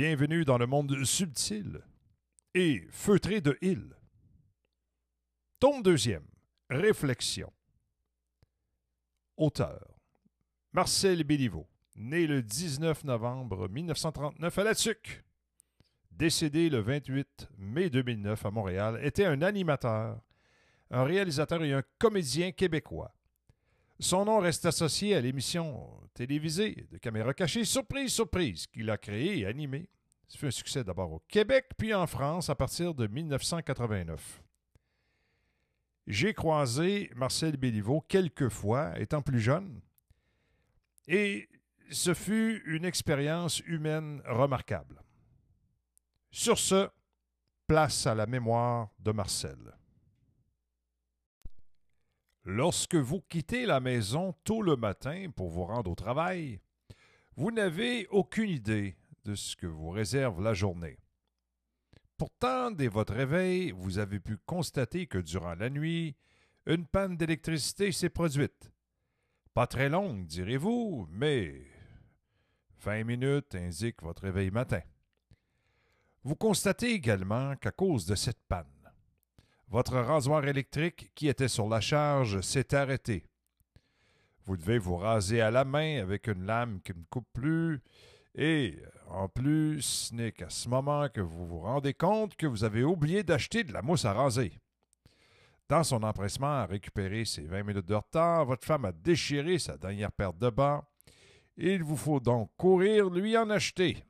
Bienvenue dans le monde subtil et feutré de Hill. Tome deuxième. Réflexion. Auteur. Marcel Béliveau, né le 19 novembre 1939 à La Tuque. Décédé le 28 mai 2009 à Montréal, était un animateur, un réalisateur et un comédien québécois. Son nom reste associé à l'émission télévisée de caméra cachée Surprise, Surprise, qu'il a créée et animée. Ça fait un succès d'abord au Québec, puis en France à partir de 1989. J'ai croisé Marcel Béliveau quelques fois, étant plus jeune, et ce fut une expérience humaine remarquable. Sur ce, place à la mémoire de Marcel. Lorsque vous quittez la maison tôt le matin pour vous rendre au travail, vous n'avez aucune idée de ce que vous réserve la journée. Pourtant, dès votre réveil, vous avez pu constater que durant la nuit, une panne d'électricité s'est produite. Pas très longue, direz-vous, mais vingt minutes indiquent votre réveil matin. Vous constatez également qu'à cause de cette panne, votre rasoir électrique qui était sur la charge s'est arrêté. Vous devez vous raser à la main avec une lame qui ne coupe plus, et en plus, ce n'est qu'à ce moment que vous vous rendez compte que vous avez oublié d'acheter de la mousse à raser. Dans son empressement à récupérer ses 20 minutes de retard, votre femme a déchiré sa dernière paire de bas. Il vous faut donc courir lui en acheter.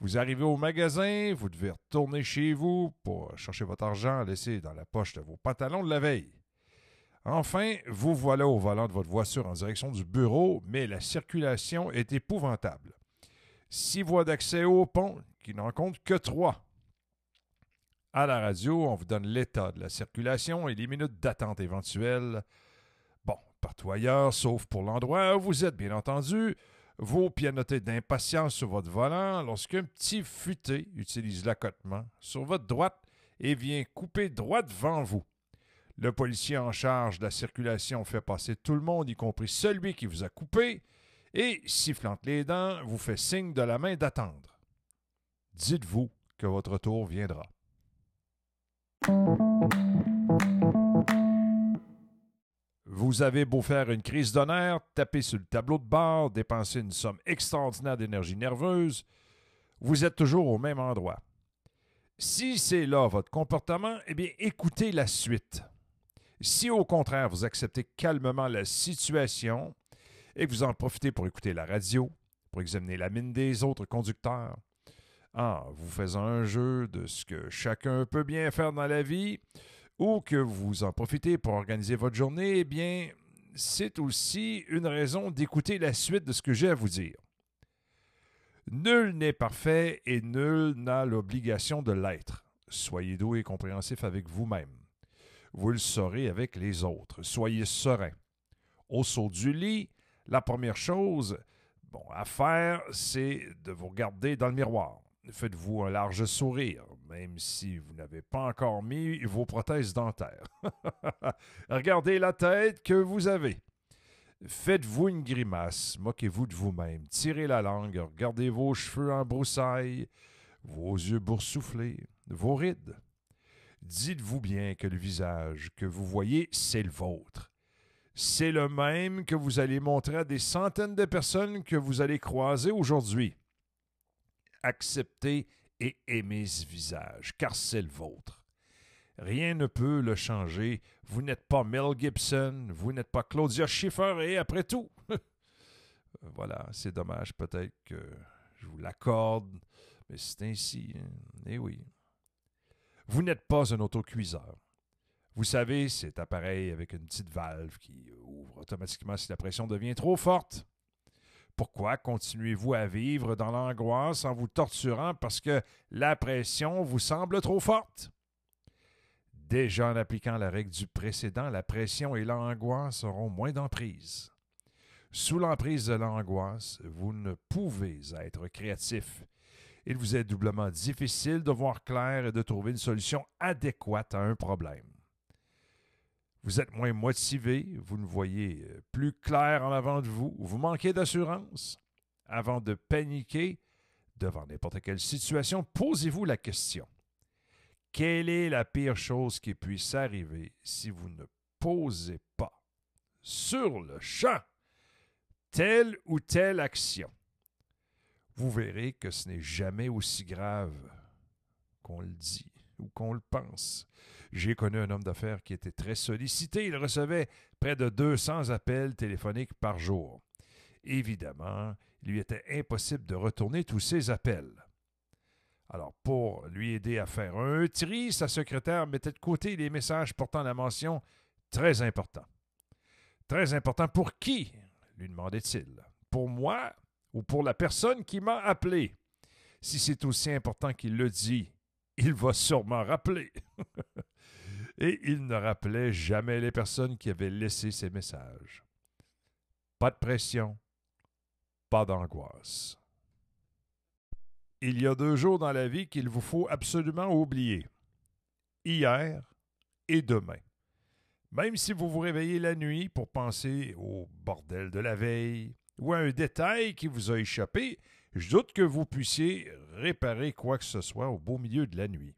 Vous arrivez au magasin, vous devez retourner chez vous pour chercher votre argent laissé dans la poche de vos pantalons de la veille. Enfin, vous voilà au volant de votre voiture en direction du bureau, mais la circulation est épouvantable. Six voies d'accès au pont, qui n'en comptent que trois. À la radio, on vous donne l'état de la circulation et les minutes d'attente éventuelles. Bon, partout ailleurs, sauf pour l'endroit où vous êtes, bien entendu, vous pianotez d'impatience sur votre volant lorsqu'un petit futé utilise l'accotement sur votre droite et vient couper droit devant vous. Le policier en charge de la circulation fait passer tout le monde, y compris celui qui vous a coupé, et, sifflant les dents, vous fait signe de la main d'attendre. Dites-vous que votre tour viendra. Vous avez beau faire une crise d'honneur, taper sur le tableau de bord, dépenser une somme extraordinaire d'énergie nerveuse, vous êtes toujours au même endroit. Si c'est là votre comportement, eh bien écoutez la suite. Si au contraire vous acceptez calmement la situation et que vous en profitez pour écouter la radio, pour examiner la mine des autres conducteurs, en vous faisant un jeu de ce que chacun peut bien faire dans la vie, ou que vous en profitez pour organiser votre journée, eh bien, c'est aussi une raison d'écouter la suite de ce que j'ai à vous dire. Nul n'est parfait et nul n'a l'obligation de l'être. Soyez doux et compréhensif avec vous-même. Vous le saurez avec les autres. Soyez serein. Au saut du lit, la première chose à faire, c'est de vous regarder dans le miroir. Faites-vous un large sourire, même si vous n'avez pas encore mis vos prothèses dentaires. Regardez la tête que vous avez. Faites-vous une grimace, moquez-vous de vous-même, tirez la langue, regardez vos cheveux en broussailles, vos yeux boursouflés, vos rides. Dites-vous bien que le visage que vous voyez, c'est le vôtre. C'est le même que vous allez montrer à des centaines de personnes que vous allez croiser aujourd'hui acceptez et aimez ce visage, car c'est le vôtre. Rien ne peut le changer. Vous n'êtes pas Mel Gibson, vous n'êtes pas Claudia Schiffer, et après tout, voilà, c'est dommage, peut-être que je vous l'accorde, mais c'est ainsi. Hein. Eh oui. Vous n'êtes pas un autocuiseur. Vous savez, cet appareil avec une petite valve qui ouvre automatiquement si la pression devient trop forte. Pourquoi continuez-vous à vivre dans l'angoisse en vous torturant parce que la pression vous semble trop forte? Déjà en appliquant la règle du précédent, la pression et l'angoisse auront moins d'emprise. Sous l'emprise de l'angoisse, vous ne pouvez être créatif. Il vous est doublement difficile de voir clair et de trouver une solution adéquate à un problème. Vous êtes moins motivé, vous ne voyez plus clair en avant de vous, vous manquez d'assurance. Avant de paniquer devant n'importe quelle situation, posez-vous la question. Quelle est la pire chose qui puisse arriver si vous ne posez pas sur le champ telle ou telle action? Vous verrez que ce n'est jamais aussi grave qu'on le dit ou qu'on le pense. J'ai connu un homme d'affaires qui était très sollicité. Il recevait près de 200 appels téléphoniques par jour. Évidemment, il lui était impossible de retourner tous ces appels. Alors, pour lui aider à faire un tri, sa secrétaire mettait de côté les messages portant la mention très important. Très important pour qui? lui demandait-il. Pour moi ou pour la personne qui m'a appelé? Si c'est aussi important qu'il le dit, il va sûrement rappeler. Et il ne rappelait jamais les personnes qui avaient laissé ces messages. Pas de pression, pas d'angoisse il y a deux jours dans la vie qu'il vous faut absolument oublier. Hier et demain. Même si vous vous réveillez la nuit pour penser au bordel de la veille ou à un détail qui vous a échappé, je doute que vous puissiez réparer quoi que ce soit au beau milieu de la nuit.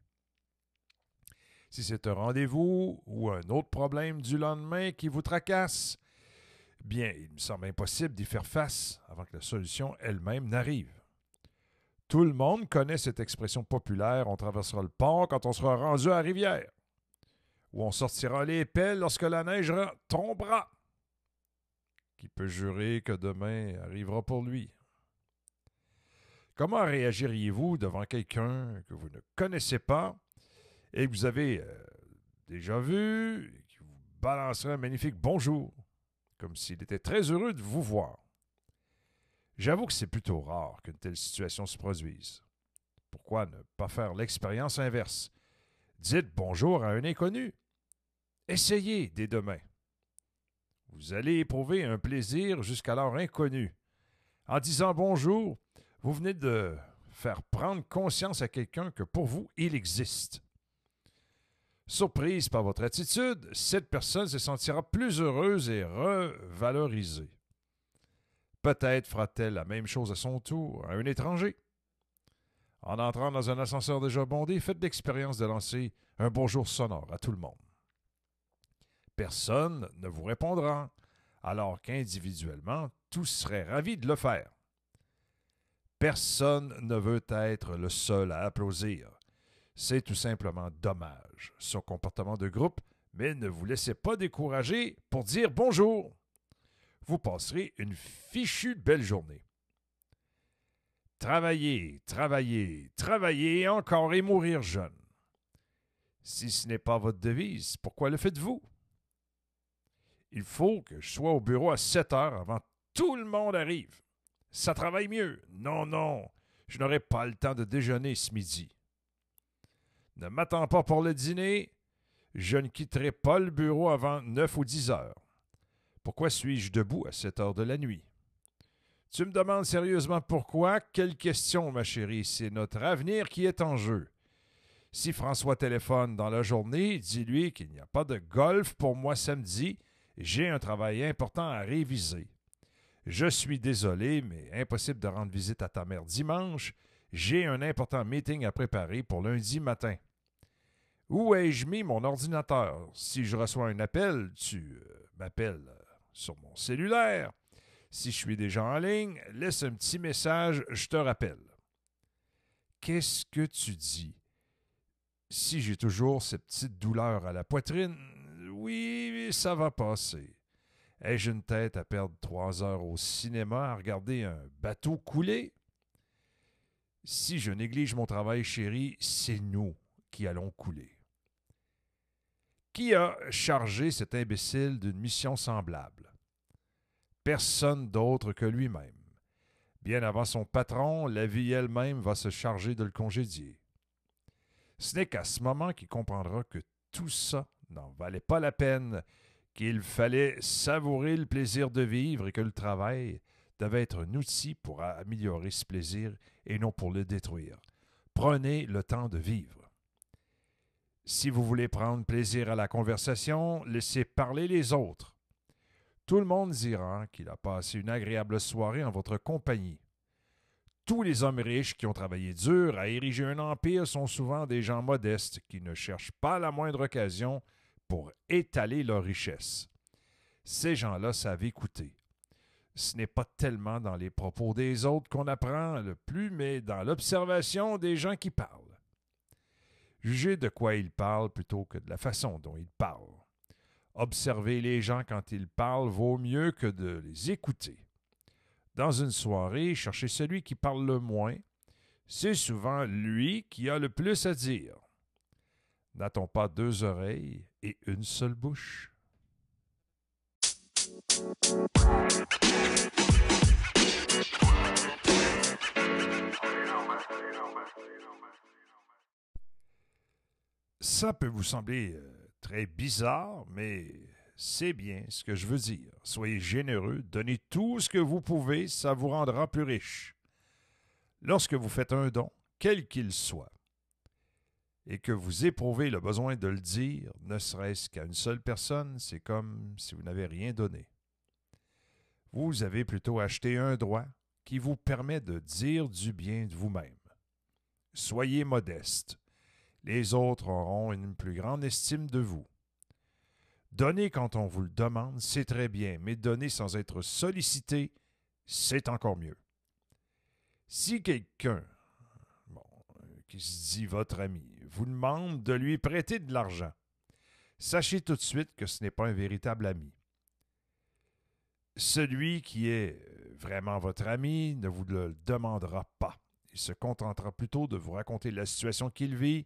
Si c'est un rendez-vous ou un autre problème du lendemain qui vous tracasse, bien, il me semble impossible d'y faire face avant que la solution elle-même n'arrive. Tout le monde connaît cette expression populaire on traversera le pont quand on sera rendu à la rivière. Ou on sortira les pelles lorsque la neige tombera. Qui peut jurer que demain arrivera pour lui? Comment réagiriez-vous devant quelqu'un que vous ne connaissez pas et que vous avez euh, déjà vu et qui vous balancerait un magnifique bonjour, comme s'il était très heureux de vous voir? J'avoue que c'est plutôt rare qu'une telle situation se produise. Pourquoi ne pas faire l'expérience inverse? Dites bonjour à un inconnu. Essayez dès demain. Vous allez éprouver un plaisir jusqu'alors inconnu. En disant bonjour, vous venez de faire prendre conscience à quelqu'un que pour vous, il existe. Surprise par votre attitude, cette personne se sentira plus heureuse et revalorisée. Peut-être fera-t-elle la même chose à son tour à un étranger. En entrant dans un ascenseur déjà bondé, faites l'expérience de lancer un bonjour sonore à tout le monde. Personne ne vous répondra, alors qu'individuellement, tous seraient ravis de le faire. Personne ne veut être le seul à applaudir. C'est tout simplement dommage, son comportement de groupe, mais ne vous laissez pas décourager pour dire bonjour vous passerez une fichue belle journée. Travaillez, travaillez, travaillez encore et mourir jeune. Si ce n'est pas votre devise, pourquoi le faites-vous? Il faut que je sois au bureau à 7 heures avant tout le monde arrive. Ça travaille mieux. Non, non, je n'aurai pas le temps de déjeuner ce midi. Ne m'attends pas pour le dîner. Je ne quitterai pas le bureau avant 9 ou 10 heures. Pourquoi suis-je debout à cette heure de la nuit? Tu me demandes sérieusement pourquoi? Quelle question, ma chérie, c'est notre avenir qui est en jeu. Si François téléphone dans la journée, dis-lui qu'il n'y a pas de golf pour moi samedi, j'ai un travail important à réviser. Je suis désolé, mais impossible de rendre visite à ta mère dimanche. J'ai un important meeting à préparer pour lundi matin. Où ai-je mis mon ordinateur? Si je reçois un appel, tu euh, m'appelles sur mon cellulaire. Si je suis déjà en ligne, laisse un petit message, je te rappelle. Qu'est-ce que tu dis? Si j'ai toujours cette petite douleur à la poitrine, oui, ça va passer. Ai-je une tête à perdre trois heures au cinéma à regarder un bateau couler? Si je néglige mon travail, chérie, c'est nous qui allons couler. Qui a chargé cet imbécile d'une mission semblable? Personne d'autre que lui-même. Bien avant son patron, la vie elle-même va se charger de le congédier. Ce n'est qu'à ce moment qu'il comprendra que tout ça n'en valait pas la peine, qu'il fallait savourer le plaisir de vivre et que le travail devait être un outil pour améliorer ce plaisir et non pour le détruire. Prenez le temps de vivre. Si vous voulez prendre plaisir à la conversation, laissez parler les autres. Tout le monde dira qu'il a passé une agréable soirée en votre compagnie. Tous les hommes riches qui ont travaillé dur à ériger un empire sont souvent des gens modestes qui ne cherchent pas la moindre occasion pour étaler leur richesse. Ces gens-là savent écouter. Ce n'est pas tellement dans les propos des autres qu'on apprend le plus, mais dans l'observation des gens qui parlent. Jugez de quoi ils parlent plutôt que de la façon dont ils parlent. Observer les gens quand ils parlent vaut mieux que de les écouter. Dans une soirée, cherchez celui qui parle le moins. C'est souvent lui qui a le plus à dire. N'a-t-on pas deux oreilles et une seule bouche? Ça peut vous sembler euh, très bizarre, mais c'est bien ce que je veux dire. Soyez généreux, donnez tout ce que vous pouvez, ça vous rendra plus riche. Lorsque vous faites un don, quel qu'il soit, et que vous éprouvez le besoin de le dire, ne serait-ce qu'à une seule personne, c'est comme si vous n'avez rien donné. Vous avez plutôt acheté un droit qui vous permet de dire du bien de vous-même. Soyez modeste les autres auront une plus grande estime de vous. Donner quand on vous le demande, c'est très bien, mais donner sans être sollicité, c'est encore mieux. Si quelqu'un, qui se dit votre ami, vous demande de lui prêter de l'argent, sachez tout de suite que ce n'est pas un véritable ami. Celui qui est vraiment votre ami ne vous le demandera pas. Il se contentera plutôt de vous raconter la situation qu'il vit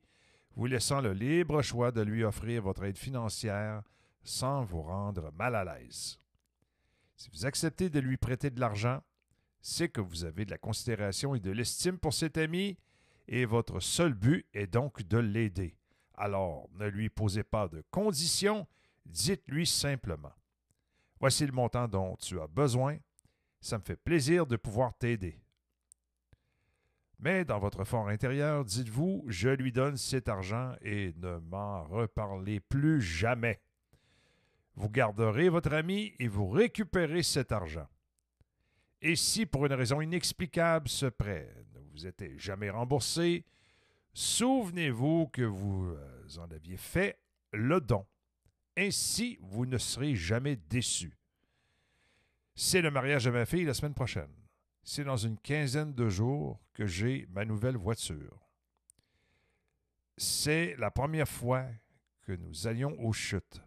vous laissant le libre choix de lui offrir votre aide financière sans vous rendre mal à l'aise. Si vous acceptez de lui prêter de l'argent, c'est que vous avez de la considération et de l'estime pour cet ami, et votre seul but est donc de l'aider. Alors, ne lui posez pas de conditions, dites-lui simplement Voici le montant dont tu as besoin, ça me fait plaisir de pouvoir t'aider. Mais dans votre fort intérieur, dites-vous, je lui donne cet argent et ne m'en reparlez plus jamais. Vous garderez votre ami et vous récupérez cet argent. Et si pour une raison inexplicable ce prêt vous jamais remboursé, souvenez-vous que vous euh, en aviez fait le don. Ainsi, vous ne serez jamais déçu. C'est le mariage de ma fille la semaine prochaine. C'est dans une quinzaine de jours que j'ai ma nouvelle voiture. C'est la première fois que nous allions aux chutes.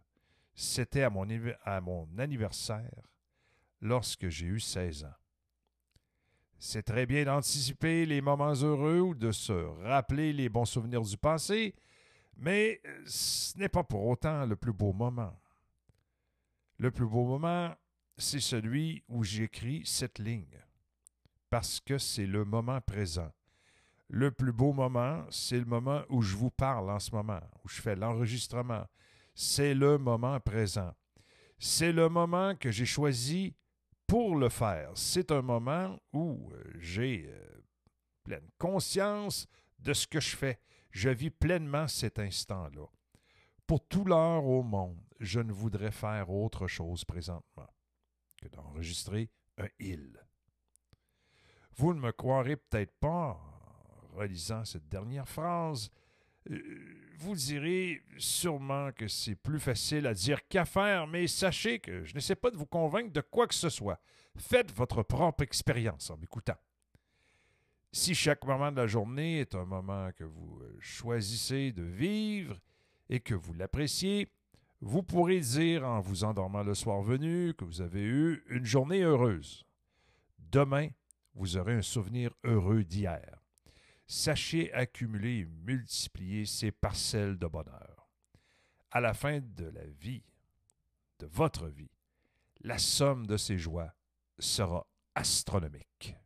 C'était à mon, à mon anniversaire lorsque j'ai eu 16 ans. C'est très bien d'anticiper les moments heureux ou de se rappeler les bons souvenirs du passé, mais ce n'est pas pour autant le plus beau moment. Le plus beau moment, c'est celui où j'écris cette ligne parce que c'est le moment présent. Le plus beau moment, c'est le moment où je vous parle en ce moment, où je fais l'enregistrement. C'est le moment présent. C'est le moment que j'ai choisi pour le faire. C'est un moment où euh, j'ai euh, pleine conscience de ce que je fais. Je vis pleinement cet instant-là. Pour tout l'heure au monde, je ne voudrais faire autre chose présentement que d'enregistrer un il. Vous ne me croirez peut-être pas en relisant cette dernière phrase. Euh, vous direz sûrement que c'est plus facile à dire qu'à faire, mais sachez que je n'essaie pas de vous convaincre de quoi que ce soit. Faites votre propre expérience en m'écoutant. Si chaque moment de la journée est un moment que vous euh, choisissez de vivre et que vous l'appréciez, Vous pourrez dire en vous endormant le soir venu que vous avez eu une journée heureuse. Demain, vous aurez un souvenir heureux d'hier. Sachez accumuler et multiplier ces parcelles de bonheur. À la fin de la vie, de votre vie, la somme de ces joies sera astronomique.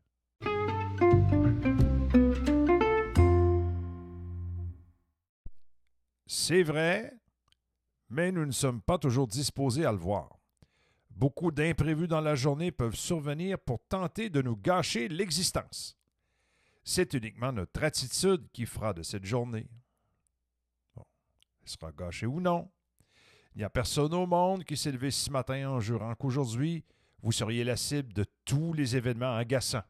C'est vrai, mais nous ne sommes pas toujours disposés à le voir. Beaucoup d'imprévus dans la journée peuvent survenir pour tenter de nous gâcher l'existence. C'est uniquement notre attitude qui fera de cette journée. Elle sera gâchée ou non. Il n'y a personne au monde qui s'est levé ce matin en jurant qu'aujourd'hui, vous seriez la cible de tous les événements agaçants.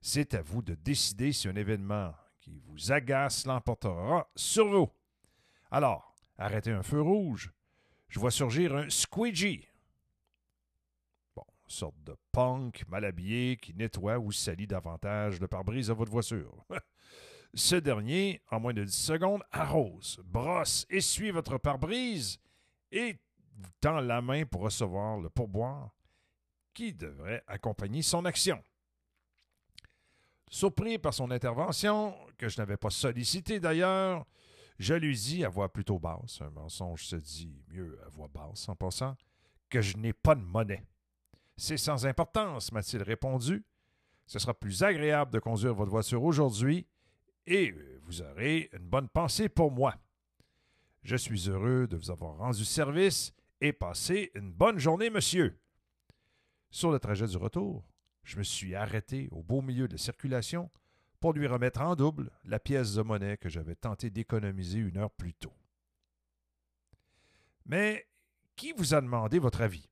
C'est à vous de décider si un événement qui vous agace l'emportera sur vous. Alors, arrêtez un feu rouge. Je vois surgir un squeegee. Sorte de punk mal habillé qui nettoie ou salit davantage le pare-brise de votre voiture. Ce dernier, en moins de 10 secondes, arrose, brosse, essuie votre pare-brise et vous tend la main pour recevoir le pourboire qui devrait accompagner son action. Surpris par son intervention, que je n'avais pas sollicité d'ailleurs, je lui dis à voix plutôt basse, un mensonge se dit mieux à voix basse en passant, que je n'ai pas de monnaie. C'est sans importance, m'a-t-il répondu. Ce sera plus agréable de conduire votre voiture aujourd'hui et vous aurez une bonne pensée pour moi. Je suis heureux de vous avoir rendu service et passé une bonne journée, monsieur. Sur le trajet du retour, je me suis arrêté au beau milieu de la circulation pour lui remettre en double la pièce de monnaie que j'avais tenté d'économiser une heure plus tôt. Mais qui vous a demandé votre avis?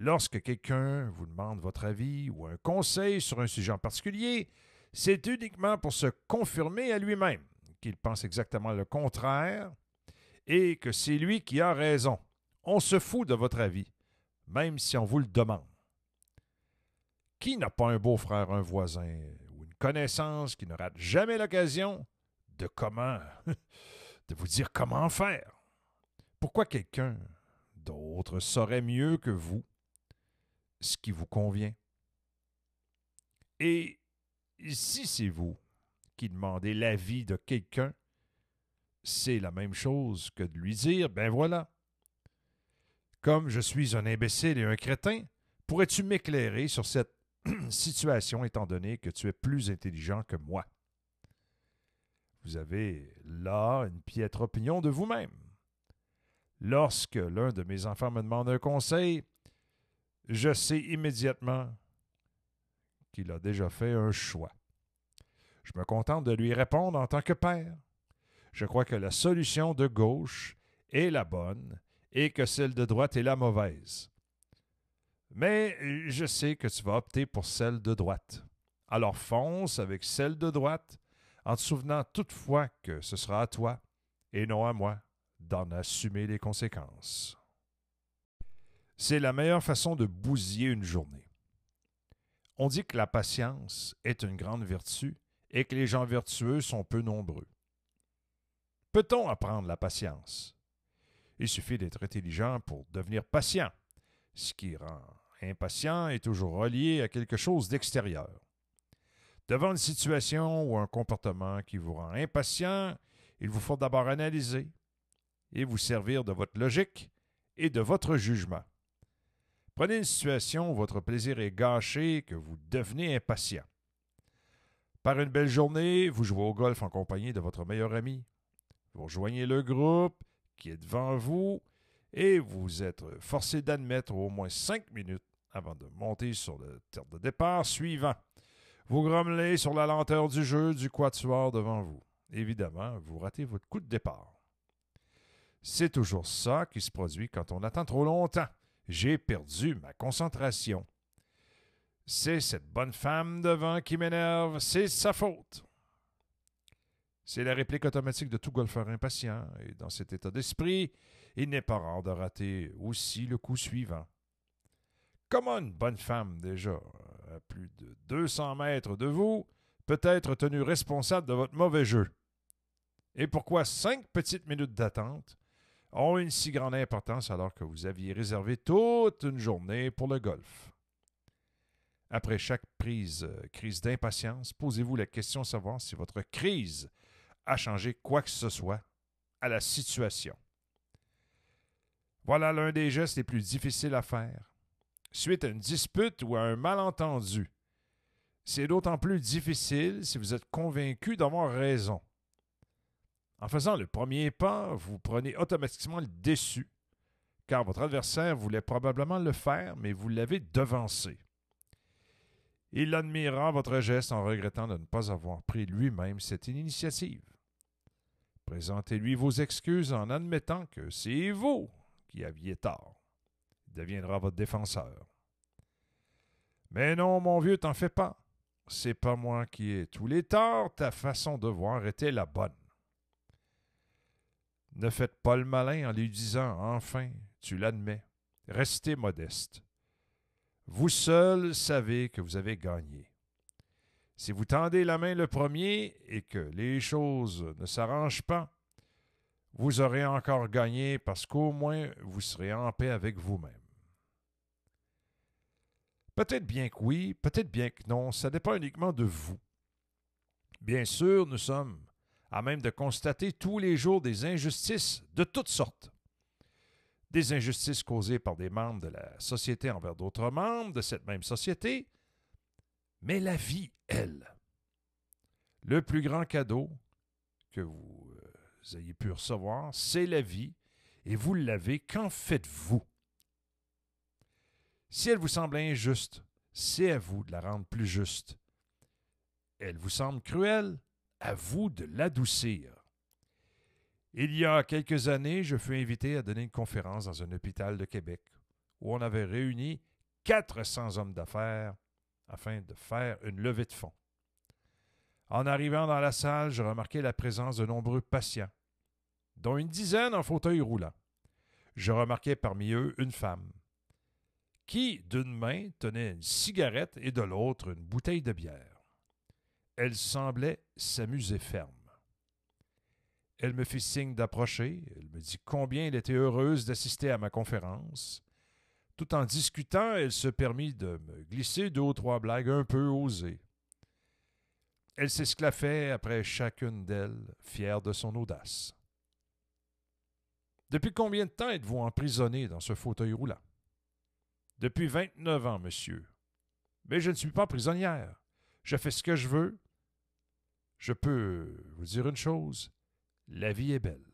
Lorsque quelqu'un vous demande votre avis ou un conseil sur un sujet en particulier, c'est uniquement pour se confirmer à lui-même qu'il pense exactement le contraire et que c'est lui qui a raison. On se fout de votre avis même si on vous le demande. Qui n'a pas un beau-frère, un voisin ou une connaissance qui ne rate jamais l'occasion de comment de vous dire comment faire? Pourquoi quelqu'un d'autre saurait mieux que vous ce qui vous convient? Et si c'est vous qui demandez l'avis de quelqu'un, c'est la même chose que de lui dire, ben voilà, comme je suis un imbécile et un crétin, pourrais-tu m'éclairer sur cette situation étant donné que tu es plus intelligent que moi? Vous avez là une piètre opinion de vous-même. Lorsque l'un de mes enfants me demande un conseil, je sais immédiatement qu'il a déjà fait un choix. Je me contente de lui répondre en tant que père. Je crois que la solution de gauche est la bonne et que celle de droite est la mauvaise. Mais je sais que tu vas opter pour celle de droite. Alors fonce avec celle de droite, en te souvenant toutefois que ce sera à toi, et non à moi, d'en assumer les conséquences. C'est la meilleure façon de bousiller une journée. On dit que la patience est une grande vertu et que les gens vertueux sont peu nombreux. Peut-on apprendre la patience? Il suffit d'être intelligent pour devenir patient. Ce qui rend impatient est toujours relié à quelque chose d'extérieur. Devant une situation ou un comportement qui vous rend impatient, il vous faut d'abord analyser et vous servir de votre logique et de votre jugement. Prenez une situation où votre plaisir est gâché, que vous devenez impatient. Par une belle journée, vous jouez au golf en compagnie de votre meilleur ami. Vous rejoignez le groupe qui est devant vous et vous êtes forcé d'admettre au moins cinq minutes avant de monter sur le terre de départ suivant. Vous grommelez sur la lenteur du jeu du quatuor devant vous. Évidemment, vous ratez votre coup de départ. C'est toujours ça qui se produit quand on attend trop longtemps. J'ai perdu ma concentration. C'est cette bonne femme devant qui m'énerve, c'est sa faute. C'est la réplique automatique de tout golfeur impatient, et dans cet état d'esprit, il n'est pas rare de rater aussi le coup suivant. Comment une bonne femme, déjà, à plus de 200 mètres de vous, peut être tenue responsable de votre mauvais jeu? Et pourquoi cinq petites minutes d'attente ont une si grande importance alors que vous aviez réservé toute une journée pour le golf. Après chaque prise, euh, crise d'impatience, posez-vous la question de savoir si votre crise a changé quoi que ce soit à la situation. Voilà l'un des gestes les plus difficiles à faire. Suite à une dispute ou à un malentendu, c'est d'autant plus difficile si vous êtes convaincu d'avoir raison. En faisant le premier pas, vous prenez automatiquement le déçu, car votre adversaire voulait probablement le faire, mais vous l'avez devancé. Il admirera votre geste en regrettant de ne pas avoir pris lui-même cette initiative. Présentez-lui vos excuses en admettant que c'est vous qui aviez tort. Il deviendra votre défenseur. Mais non, mon vieux, t'en fais pas. C'est pas moi qui ai tous les torts, ta façon de voir était la bonne. Ne faites pas le malin en lui disant Enfin, tu l'admets. Restez modeste. Vous seul savez que vous avez gagné. Si vous tendez la main le premier et que les choses ne s'arrangent pas, vous aurez encore gagné parce qu'au moins vous serez en paix avec vous-même. Peut-être bien que oui, peut-être bien que non, ça dépend uniquement de vous. Bien sûr, nous sommes à même de constater tous les jours des injustices de toutes sortes. Des injustices causées par des membres de la société envers d'autres membres de cette même société, mais la vie, elle. Le plus grand cadeau que vous euh, ayez pu recevoir, c'est la vie, et vous l'avez, qu'en faites-vous? Si elle vous semble injuste, c'est à vous de la rendre plus juste. Elle vous semble cruelle, à vous de l'adoucir. Il y a quelques années, je fus invité à donner une conférence dans un hôpital de Québec où on avait réuni 400 hommes d'affaires afin de faire une levée de fonds. En arrivant dans la salle, je remarquai la présence de nombreux patients, dont une dizaine en fauteuil roulant. Je remarquai parmi eux une femme, qui, d'une main, tenait une cigarette et de l'autre une bouteille de bière. Elle semblait s'amuser ferme. Elle me fit signe d'approcher, elle me dit combien elle était heureuse d'assister à ma conférence. Tout en discutant, elle se permit de me glisser deux ou trois blagues un peu osées. Elle s'esclaffait après chacune d'elles, fière de son audace. Depuis combien de temps êtes-vous emprisonné dans ce fauteuil roulant? Depuis vingt-neuf ans, monsieur. Mais je ne suis pas prisonnière. Je fais ce que je veux. Je peux vous dire une chose. La vie est belle.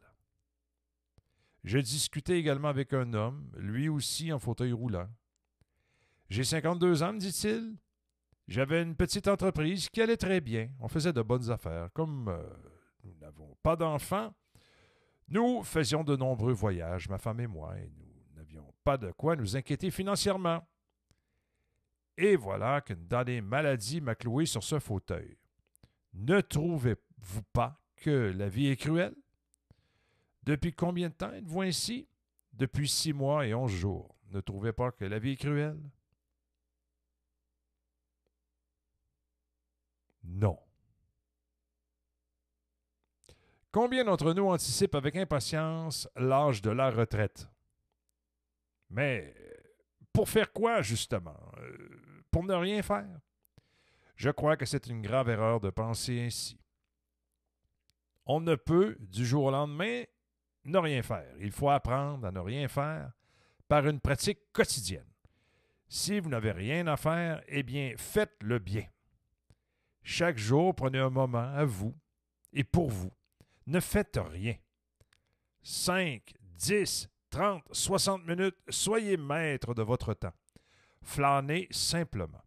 Je discutais également avec un homme, lui aussi en fauteuil roulant. J'ai 52 ans, me dit-il. J'avais une petite entreprise qui allait très bien. On faisait de bonnes affaires. Comme euh, nous n'avons pas d'enfants, nous faisions de nombreux voyages, ma femme et moi, et nous n'avions pas de quoi nous inquiéter financièrement. Et voilà qu'une damnée maladie m'a cloué sur ce fauteuil. Ne trouvez-vous pas que la vie est cruelle? Depuis combien de temps êtes-vous ainsi? Depuis six mois et onze jours. Ne trouvez pas que la vie est cruelle? Non. Combien d'entre nous anticipent avec impatience l'âge de la retraite? Mais pour faire quoi, justement? Euh, pour ne rien faire? Je crois que c'est une grave erreur de penser ainsi. On ne peut, du jour au lendemain, ne rien faire. Il faut apprendre à ne rien faire par une pratique quotidienne. Si vous n'avez rien à faire, eh bien, faites le bien. Chaque jour, prenez un moment à vous et pour vous. Ne faites rien. 5, 10, 30, 60 minutes, soyez maître de votre temps. Flânez simplement.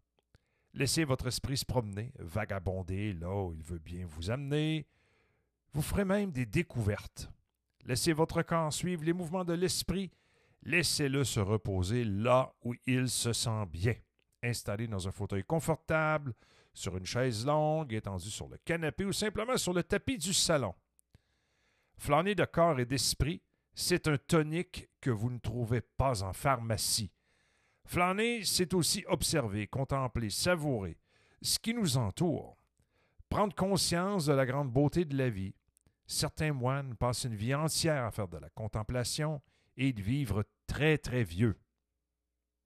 Laissez votre esprit se promener, vagabonder là où il veut bien vous amener. Vous ferez même des découvertes. Laissez votre corps suivre les mouvements de l'esprit. Laissez-le se reposer là où il se sent bien. Installé dans un fauteuil confortable, sur une chaise longue, étendu sur le canapé ou simplement sur le tapis du salon. Flâner de corps et d'esprit, c'est un tonique que vous ne trouvez pas en pharmacie. Flâner, c'est aussi observer, contempler, savourer ce qui nous entoure, prendre conscience de la grande beauté de la vie, Certains moines passent une vie entière à faire de la contemplation et de vivre très très vieux.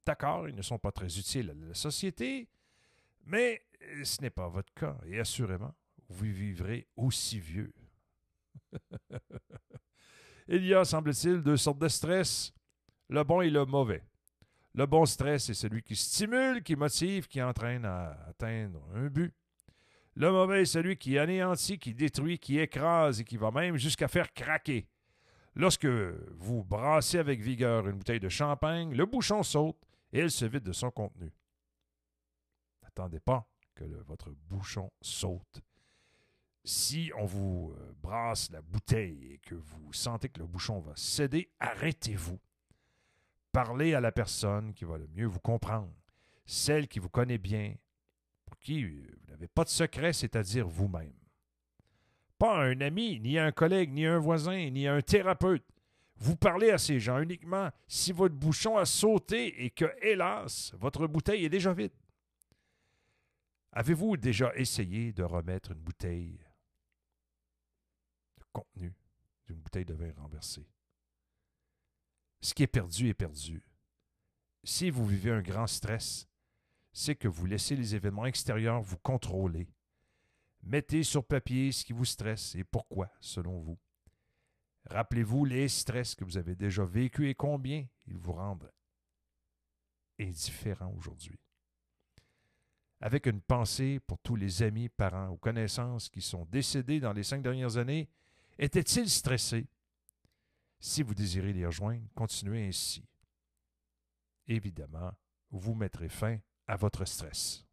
D'accord, ils ne sont pas très utiles à la société, mais ce n'est pas votre cas, et assurément, vous vivrez aussi vieux. Il y a, semble-t-il, deux sortes de stress, le bon et le mauvais. Le bon stress est celui qui stimule, qui motive, qui entraîne à atteindre un but. Le mauvais est celui qui anéantit, qui détruit, qui écrase et qui va même jusqu'à faire craquer. Lorsque vous brassez avec vigueur une bouteille de champagne, le bouchon saute et elle se vide de son contenu. N'attendez pas que votre bouchon saute. Si on vous euh, brasse la bouteille et que vous sentez que le bouchon va céder, arrêtez-vous. Parlez à la personne qui va le mieux vous comprendre, celle qui vous connaît bien, pour qui vous n'avez pas de secret, c'est-à-dire vous-même. Pas un ami, ni un collègue, ni un voisin, ni un thérapeute. Vous parlez à ces gens uniquement si votre bouchon a sauté et que, hélas, votre bouteille est déjà vide. Avez-vous déjà essayé de remettre une bouteille de contenu d'une bouteille de vin renversée? Ce qui est perdu est perdu. Si vous vivez un grand stress, c'est que vous laissez les événements extérieurs vous contrôler. Mettez sur papier ce qui vous stresse et pourquoi, selon vous. Rappelez-vous les stress que vous avez déjà vécus et combien ils vous rendent indifférents aujourd'hui. Avec une pensée pour tous les amis, parents ou connaissances qui sont décédés dans les cinq dernières années, étaient-ils stressés? Si vous désirez les rejoindre, continuez ainsi. Évidemment, vous mettrez fin à votre stress.